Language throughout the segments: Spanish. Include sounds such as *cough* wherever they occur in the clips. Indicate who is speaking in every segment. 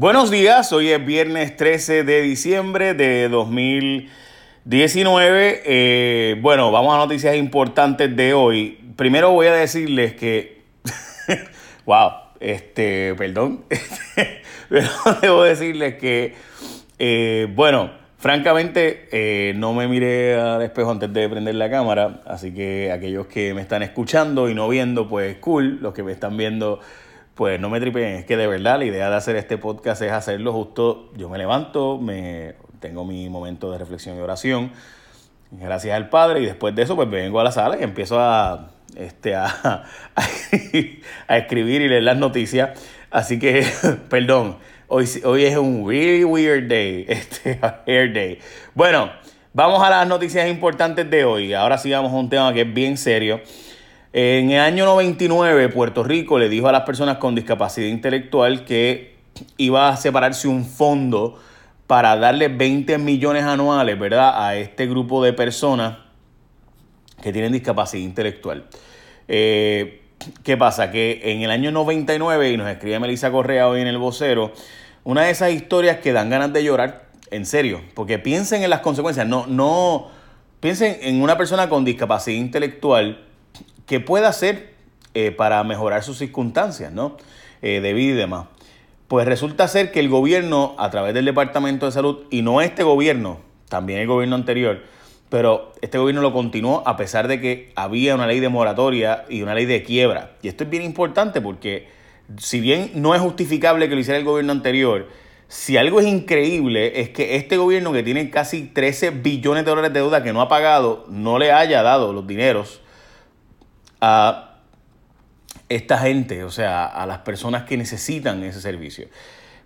Speaker 1: Buenos días, hoy es viernes 13 de diciembre de 2019. Eh, bueno, vamos a noticias importantes de hoy. Primero voy a decirles que, *laughs* wow, este, perdón, *laughs* pero debo decirles que, eh, bueno, francamente eh, no me miré al espejo antes de prender la cámara, así que aquellos que me están escuchando y no viendo, pues cool, los que me están viendo pues no me tripen, es que de verdad la idea de hacer este podcast es hacerlo justo, yo me levanto, me tengo mi momento de reflexión y oración, gracias al Padre, y después de eso pues vengo a la sala y empiezo a, este, a, *laughs* a, escribir y leer las noticias, así que, *laughs* perdón, hoy, hoy es un really weird day, *laughs* este, hair day. Bueno, vamos a las noticias importantes de hoy, ahora sí vamos a un tema que es bien serio. En el año 99, Puerto Rico le dijo a las personas con discapacidad intelectual que iba a separarse un fondo para darle 20 millones anuales, ¿verdad?, a este grupo de personas que tienen discapacidad intelectual. Eh, ¿Qué pasa? Que en el año 99, y nos escribe Melissa Correa hoy en el vocero, una de esas historias que dan ganas de llorar, en serio, porque piensen en las consecuencias, no, no, piensen en una persona con discapacidad intelectual que pueda hacer eh, para mejorar sus circunstancias, ¿no? Eh, de vida y demás. Pues resulta ser que el gobierno, a través del Departamento de Salud, y no este gobierno, también el gobierno anterior, pero este gobierno lo continuó a pesar de que había una ley de moratoria y una ley de quiebra. Y esto es bien importante porque si bien no es justificable que lo hiciera el gobierno anterior, si algo es increíble es que este gobierno que tiene casi 13 billones de dólares de deuda que no ha pagado, no le haya dado los dineros a esta gente, o sea, a las personas que necesitan ese servicio.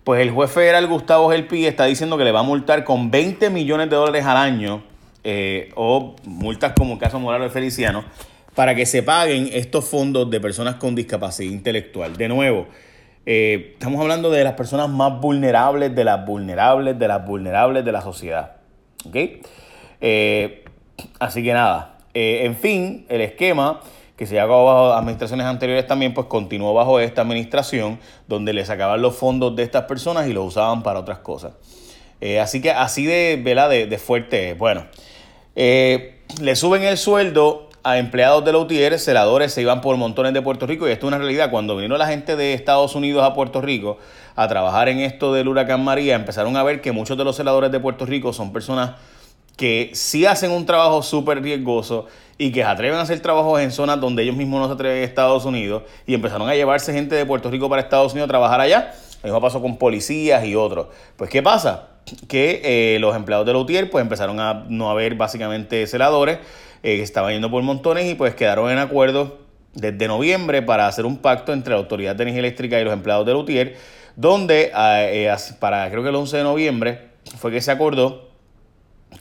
Speaker 1: Pues el juez federal Gustavo Gelpi está diciendo que le va a multar con 20 millones de dólares al año eh, o multas como el caso Morales Feliciano para que se paguen estos fondos de personas con discapacidad intelectual. De nuevo, eh, estamos hablando de las personas más vulnerables, de las vulnerables, de las vulnerables de la sociedad. ¿Ok? Eh, así que nada, en fin, el esquema que se llevó bajo administraciones anteriores también, pues continuó bajo esta administración, donde le sacaban los fondos de estas personas y los usaban para otras cosas. Eh, así que así de, De, de fuerte, bueno, eh, le suben el sueldo a empleados de la UTIER, celadores se iban por montones de Puerto Rico y esto es una realidad. Cuando vino la gente de Estados Unidos a Puerto Rico a trabajar en esto del huracán María, empezaron a ver que muchos de los celadores de Puerto Rico son personas que sí hacen un trabajo súper riesgoso y que se atreven a hacer trabajos en zonas donde ellos mismos no se atreven en Estados Unidos y empezaron a llevarse gente de Puerto Rico para Estados Unidos a trabajar allá. Lo mismo pasó con policías y otros. Pues, ¿qué pasa? Que eh, los empleados de Lutier pues empezaron a no haber básicamente celadores eh, que estaban yendo por montones y pues quedaron en acuerdo desde noviembre para hacer un pacto entre la Autoridad de Energía Eléctrica y los empleados de Lutier, donde eh, para creo que el 11 de noviembre fue que se acordó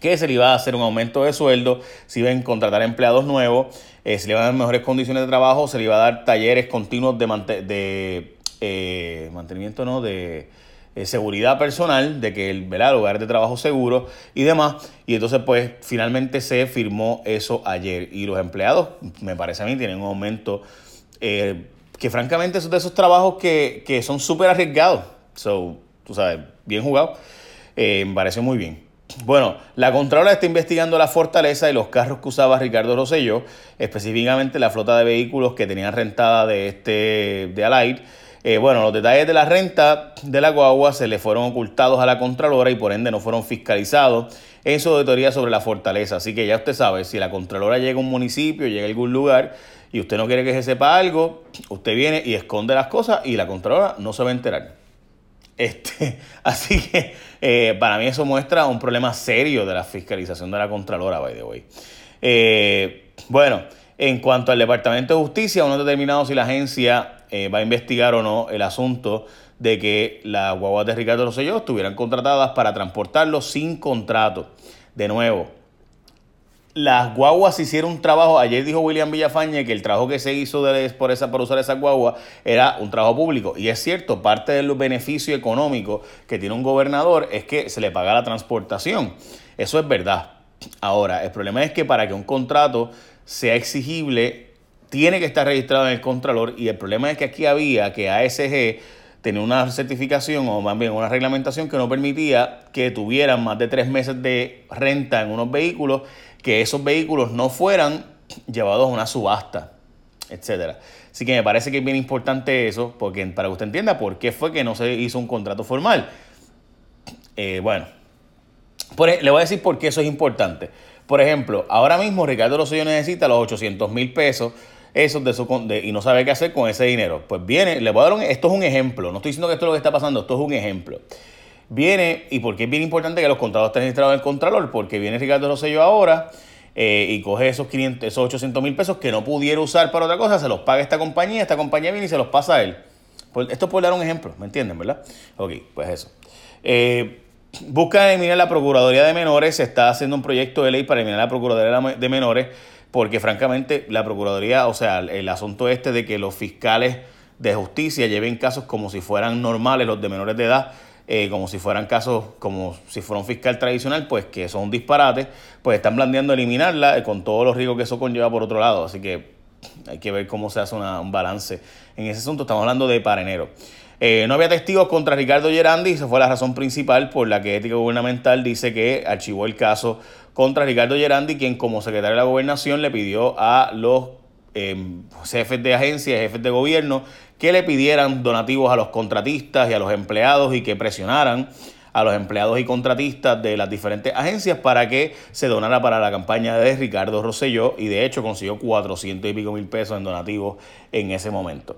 Speaker 1: que se le iba a hacer un aumento de sueldo, se iban a contratar empleados nuevos, eh, se le iban a dar mejores condiciones de trabajo, se le iba a dar talleres continuos de, eh, mantenimiento, ¿no? De eh, seguridad personal, de que el lugar de trabajo seguro y demás. Y entonces, pues, finalmente se firmó eso ayer. Y los empleados, me parece a mí, tienen un aumento que francamente son de esos trabajos que, que son súper arriesgados. So, tú sabes, bien jugado. me parece muy bien. Bueno, la Contralora está investigando la fortaleza y los carros que usaba Ricardo Rosselló, específicamente la flota de vehículos que tenían rentada de este de Alight. Eh, bueno, los detalles de la renta de la guagua se le fueron ocultados a la Contralora y por ende no fueron fiscalizados en su auditoría sobre la fortaleza. Así que ya usted sabe, si la Contralora llega a un municipio, llega a algún lugar y usted no quiere que se sepa algo, usted viene y esconde las cosas y la Contralora no se va a enterar. Este, *laughs* así que eh, para mí eso muestra un problema serio de la fiscalización de la Contralora, by the way. Eh, bueno, en cuanto al Departamento de Justicia, uno ha determinado si la agencia eh, va a investigar o no el asunto de que las guaguas de Ricardo Rosselló estuvieran contratadas para transportarlo sin contrato. De nuevo, las guaguas hicieron un trabajo, ayer dijo William Villafañe que el trabajo que se hizo de, por, esa, por usar esa guagua era un trabajo público. Y es cierto, parte del beneficio económico que tiene un gobernador es que se le paga la transportación. Eso es verdad. Ahora, el problema es que para que un contrato sea exigible, tiene que estar registrado en el Contralor y el problema es que aquí había que ASG tenía una certificación o más bien una reglamentación que no permitía que tuvieran más de tres meses de renta en unos vehículos, que esos vehículos no fueran llevados a una subasta, etcétera. Así que me parece que es bien importante eso, porque para que usted entienda por qué fue que no se hizo un contrato formal. Eh, bueno, le voy a decir por qué eso es importante. Por ejemplo, ahora mismo Ricardo Rosselló necesita los 800 mil pesos esos de su, y no sabe qué hacer con ese dinero. Pues viene, le voy a dar un, esto es un ejemplo, no estoy diciendo que esto es lo que está pasando, esto es un ejemplo. Viene, y porque es bien importante que los contratos estén registrados en el Contralor, porque viene Ricardo Rosselló ahora eh, y coge esos, 500, esos 800 mil pesos que no pudiera usar para otra cosa, se los paga esta compañía, esta compañía viene y se los pasa a él. Esto puede dar un ejemplo, ¿me entienden, verdad? Ok, pues eso. Eh, Busca eliminar la Procuraduría de Menores. Se está haciendo un proyecto de ley para eliminar la Procuraduría de Menores porque francamente la Procuraduría, o sea, el asunto este de que los fiscales de justicia lleven casos como si fueran normales, los de menores de edad, eh, como si fueran casos, como si fuera un fiscal tradicional, pues que son un disparate, pues están planteando eliminarla eh, con todos los riesgos que eso conlleva por otro lado. Así que hay que ver cómo se hace un balance en ese asunto. Estamos hablando de para enero. Eh, no había testigos contra Ricardo Gerandi y esa fue la razón principal por la que Ética Gubernamental dice que archivó el caso contra Ricardo Gerandi, quien como secretario de la Gobernación le pidió a los em, jefes de agencias, jefes de gobierno, que le pidieran donativos a los contratistas y a los empleados y que presionaran a los empleados y contratistas de las diferentes agencias para que se donara para la campaña de Ricardo Rosselló y de hecho consiguió 400 y pico mil pesos en donativos en ese momento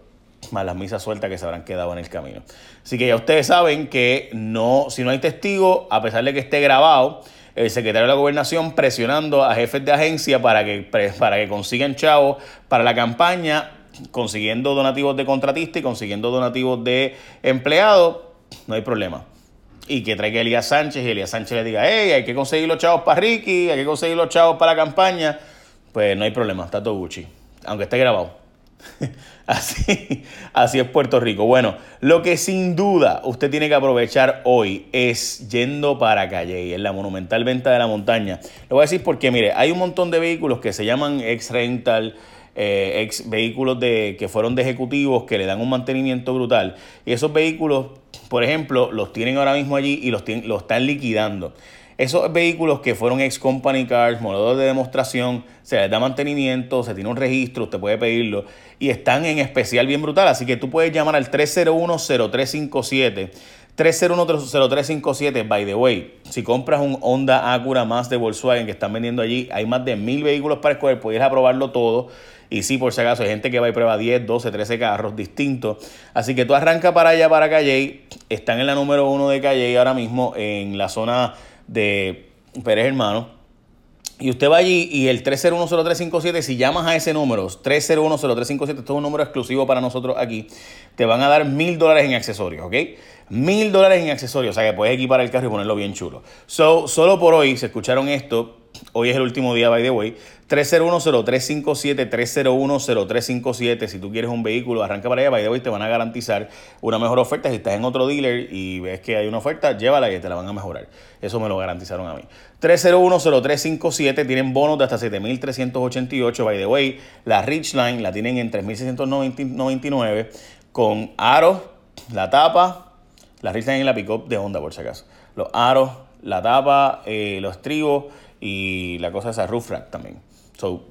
Speaker 1: más las misas sueltas que se habrán quedado en el camino. Así que ya ustedes saben que no, si no hay testigo, a pesar de que esté grabado, el secretario de la gobernación presionando a jefes de agencia para que, para que consigan chavos para la campaña, consiguiendo donativos de contratistas y consiguiendo donativos de empleados, no hay problema. Y que traiga Elías Sánchez y Elías Sánchez le diga, hey, hay que conseguir los chavos para Ricky, hay que conseguir los chavos para la campaña, pues no hay problema, está todo Gucci, aunque esté grabado. *laughs* Así, así es Puerto Rico. Bueno, lo que sin duda usted tiene que aprovechar hoy es yendo para Calle, en la monumental venta de la montaña. Le voy a decir porque, mire, hay un montón de vehículos que se llaman ex rental, eh, ex vehículos de, que fueron de ejecutivos que le dan un mantenimiento brutal. Y esos vehículos, por ejemplo, los tienen ahora mismo allí y los, los están liquidando. Esos vehículos que fueron ex company cars, modelos de demostración, se les da mantenimiento, se tiene un registro, usted puede pedirlo y están en especial bien brutal. Así que tú puedes llamar al 301-0357. 301-0357, by the way, si compras un Honda Acura más de Volkswagen que están vendiendo allí, hay más de mil vehículos para escoger, puedes aprobarlo todo. Y sí, por si acaso, hay gente que va y prueba 10, 12, 13 carros distintos. Así que tú arranca para allá, para Calle. Están en la número uno de Calle ahora mismo, en la zona de Pérez Hermano. Y usted va allí y el 3010357, si llamas a ese número, 3010357, esto es un número exclusivo para nosotros aquí, te van a dar mil dólares en accesorios, ¿ok? Mil dólares en accesorios, o sea que puedes equipar el carro y ponerlo bien chulo. So, solo por hoy, se escucharon esto, hoy es el último día, by the way, 3010357, 3010357. Si tú quieres un vehículo, arranca para allá, by the way, te van a garantizar una mejor oferta. Si estás en otro dealer y ves que hay una oferta, llévala y te la van a mejorar. Eso me lo garantizaron a mí. 3010357 tienen bonos de hasta 7388, by the way. La Ridgeline la tienen en 3699 con aros, la tapa, la Ridgeline y la pickup de Honda, por si acaso. Los aros, la tapa, eh, los estribos y la cosa esa roof rack también. So,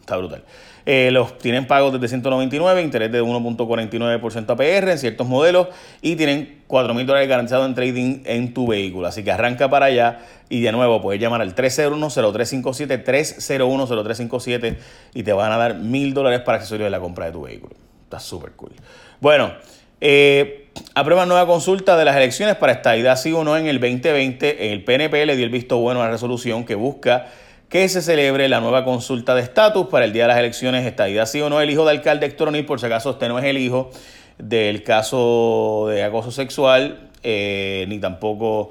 Speaker 1: está brutal. Eh, los tienen pagos desde 199, interés de 1.49% APR en ciertos modelos y tienen 4 mil dólares garantizados en trading en tu vehículo. Así que arranca para allá y de nuevo puedes llamar al 301-0357, 301-0357 y te van a dar mil dólares para accesorios de la compra de tu vehículo. Está súper cool. Bueno, eh, aprueba nueva consulta de las elecciones para estadidad sí o no en el 2020. El PNP le dio el visto bueno a la resolución que busca que se celebre la nueva consulta de estatus para el día de las elecciones, estadidad sí o no, el hijo de alcalde Héctor O'Neill, por si acaso usted no es el hijo del caso de acoso sexual, eh, ni tampoco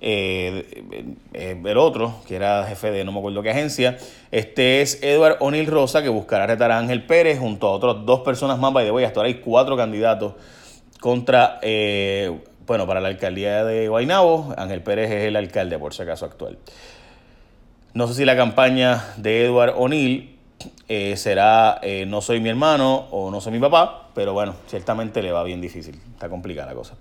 Speaker 1: eh, eh, el otro, que era jefe de no me acuerdo qué agencia. Este es Edward O'Neill Rosa, que buscará retar a Ángel Pérez junto a otras dos personas más. By the way, hasta ahora hay cuatro candidatos contra, bueno, para la alcaldía de Guaynabo. Ángel Pérez es el alcalde, por si acaso, actual. No sé si la campaña de Edward O'Neill eh, será eh, No soy mi hermano o No soy mi papá. pero bueno, ciertamente le va bien difícil. Está complicada la cosa.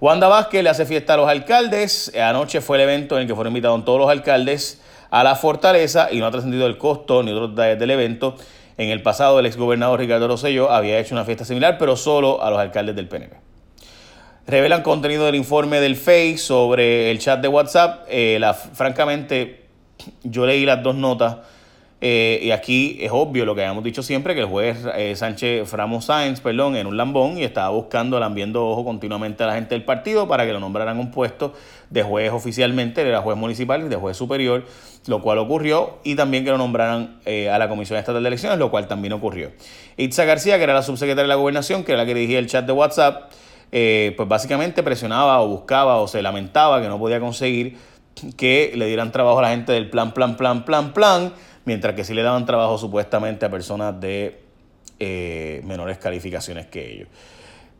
Speaker 1: Wanda Vázquez le hace fiesta a los alcaldes. Anoche fue el evento en el que fueron invitados todos los alcaldes a la fortaleza y no ha trascendido el costo ni otros detalles del evento. En el pasado, el exgobernador Ricardo Rosselló había hecho una fiesta similar, pero solo a los alcaldes del PNP. Revelan contenido del informe del FEI sobre el chat de WhatsApp. Eh, francamente, yo leí las dos notas eh, y aquí es obvio lo que habíamos dicho siempre, que el juez eh, Sánchez Framos Sáenz, perdón, en un lambón y estaba buscando, lambiendo ojo continuamente a la gente del partido para que lo nombraran un puesto de juez oficialmente, era juez municipal y de juez superior, lo cual ocurrió, y también que lo nombraran a la Comisión Estatal de Elecciones, lo cual también ocurrió. Itza García, que era la subsecretaria de la Gobernación, que era la que dirigía el chat de WhatsApp, pues básicamente presionaba o buscaba o se lamentaba que no podía conseguir que le dieran trabajo a la gente del plan, plan, plan, plan, plan mientras que sí le daban trabajo supuestamente a personas de eh, menores calificaciones que ellos.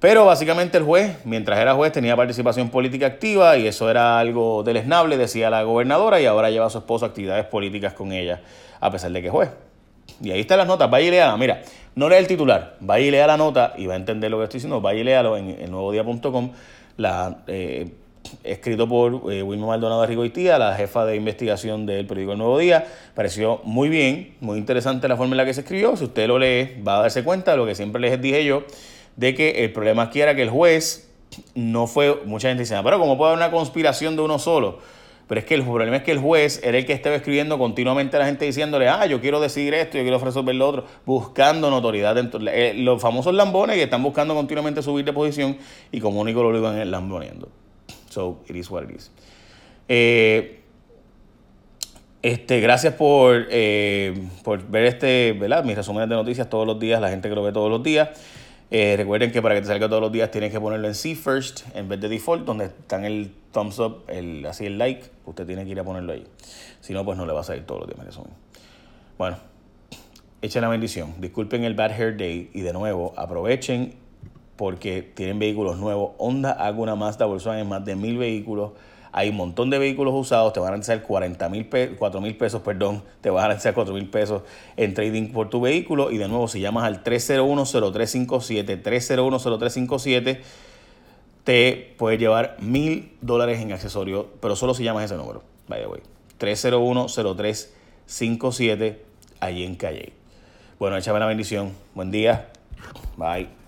Speaker 1: Pero básicamente el juez, mientras era juez, tenía participación política activa y eso era algo deleznable, decía la gobernadora, y ahora lleva a su esposo actividades políticas con ella, a pesar de que juez. Y ahí están las notas, vaya y léala. Mira, no lea el titular, vaya y lea la nota y va a entender lo que estoy diciendo, vaya y léalo en el nuevodía.com. La eh, escrito por eh, Wilma Maldonado Rigoitía, la jefa de investigación del periódico El Nuevo Día. Pareció muy bien, muy interesante la forma en la que se escribió. Si usted lo lee, va a darse cuenta de lo que siempre les dije yo, de que el problema aquí era que el juez no fue, mucha gente dice, ah, pero ¿cómo puede haber una conspiración de uno solo? Pero es que el problema es que el juez era el que estaba escribiendo continuamente a la gente diciéndole, ah, yo quiero decir esto, yo quiero resolver lo otro, buscando notoriedad. Dentro, eh, los famosos lambones que están buscando continuamente subir de posición y como único lo iban lamboneando. So, it is what it is. Eh, este, gracias por, eh, por ver este, ¿verdad? mis resúmenes de noticias todos los días, la gente que lo ve todos los días. Eh, recuerden que para que te salga todos los días tienes que ponerlo en See First en vez de Default, donde están el thumbs up, el, así el like, usted tiene que ir a ponerlo ahí. Si no, pues no le va a salir todos los días mi resumen. Bueno, echen la bendición. Disculpen el Bad Hair Day y de nuevo aprovechen porque tienen vehículos nuevos. Honda, Aguna, Mazda, Volkswagen, más de mil vehículos. Hay un montón de vehículos usados, te van a garantizar 40 mil 4 mil pesos, perdón, *laughs* te van a garantizar 4 mil pesos en trading por tu vehículo. Y de nuevo, si llamas al 301-0357, 301-0357, te puedes llevar mil dólares en accesorios, pero solo si llamas ese número. Vaya, güey. 301-0357, allí en Calle. Bueno, échame la bendición. Buen día. Bye.